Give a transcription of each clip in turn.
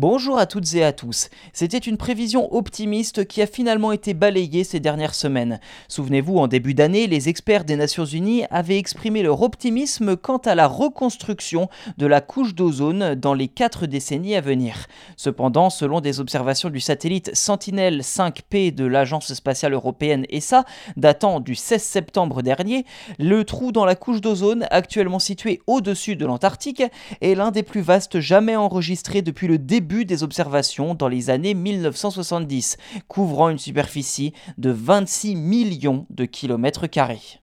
Bonjour à toutes et à tous. C'était une prévision optimiste qui a finalement été balayée ces dernières semaines. Souvenez-vous, en début d'année, les experts des Nations Unies avaient exprimé leur optimisme quant à la reconstruction de la couche d'ozone dans les quatre décennies à venir. Cependant, selon des observations du satellite Sentinel 5P de l'Agence spatiale européenne ESA, datant du 16 septembre dernier, le trou dans la couche d'ozone, actuellement situé au-dessus de l'Antarctique, est l'un des plus vastes jamais enregistrés depuis le début des observations dans les années 1970, couvrant une superficie de 26 millions de kilomètres carrés.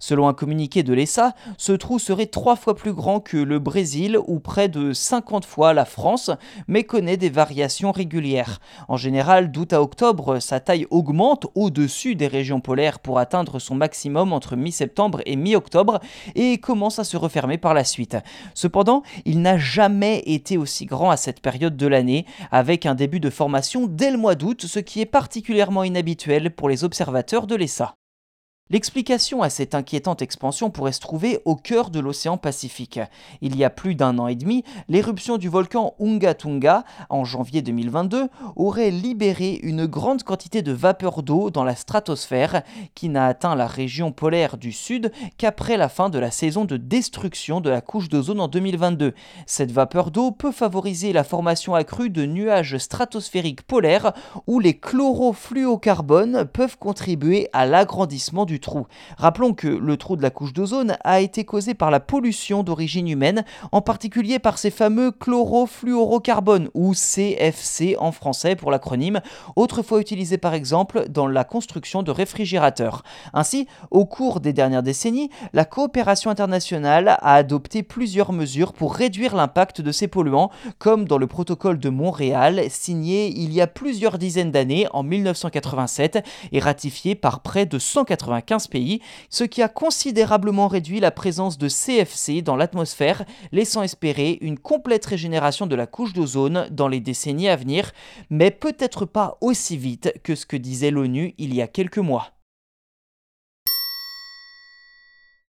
Selon un communiqué de l'ESA, ce trou serait trois fois plus grand que le Brésil ou près de 50 fois la France, mais connaît des variations régulières. En général, d'août à octobre, sa taille augmente au-dessus des régions polaires pour atteindre son maximum entre mi-septembre et mi-octobre et commence à se refermer par la suite. Cependant, il n'a jamais été aussi grand à cette période de l'année, avec un début de formation dès le mois d'août, ce qui est particulièrement inhabituel pour les observateurs de l'ESA. L'explication à cette inquiétante expansion pourrait se trouver au cœur de l'océan Pacifique. Il y a plus d'un an et demi, l'éruption du volcan Unga Tunga, en janvier 2022, aurait libéré une grande quantité de vapeur d'eau dans la stratosphère qui n'a atteint la région polaire du sud qu'après la fin de la saison de destruction de la couche d'ozone en 2022. Cette vapeur d'eau peut favoriser la formation accrue de nuages stratosphériques polaires où les chlorofluocarbones peuvent contribuer à l'agrandissement du trou. Rappelons que le trou de la couche d'ozone a été causé par la pollution d'origine humaine, en particulier par ces fameux chlorofluorocarbones, ou CFC en français pour l'acronyme, autrefois utilisé par exemple dans la construction de réfrigérateurs. Ainsi, au cours des dernières décennies, la coopération internationale a adopté plusieurs mesures pour réduire l'impact de ces polluants, comme dans le protocole de Montréal, signé il y a plusieurs dizaines d'années, en 1987, et ratifié par près de 195 pays, ce qui a considérablement réduit la présence de CFC dans l'atmosphère, laissant espérer une complète régénération de la couche d'ozone dans les décennies à venir, mais peut-être pas aussi vite que ce que disait l'ONU il y a quelques mois.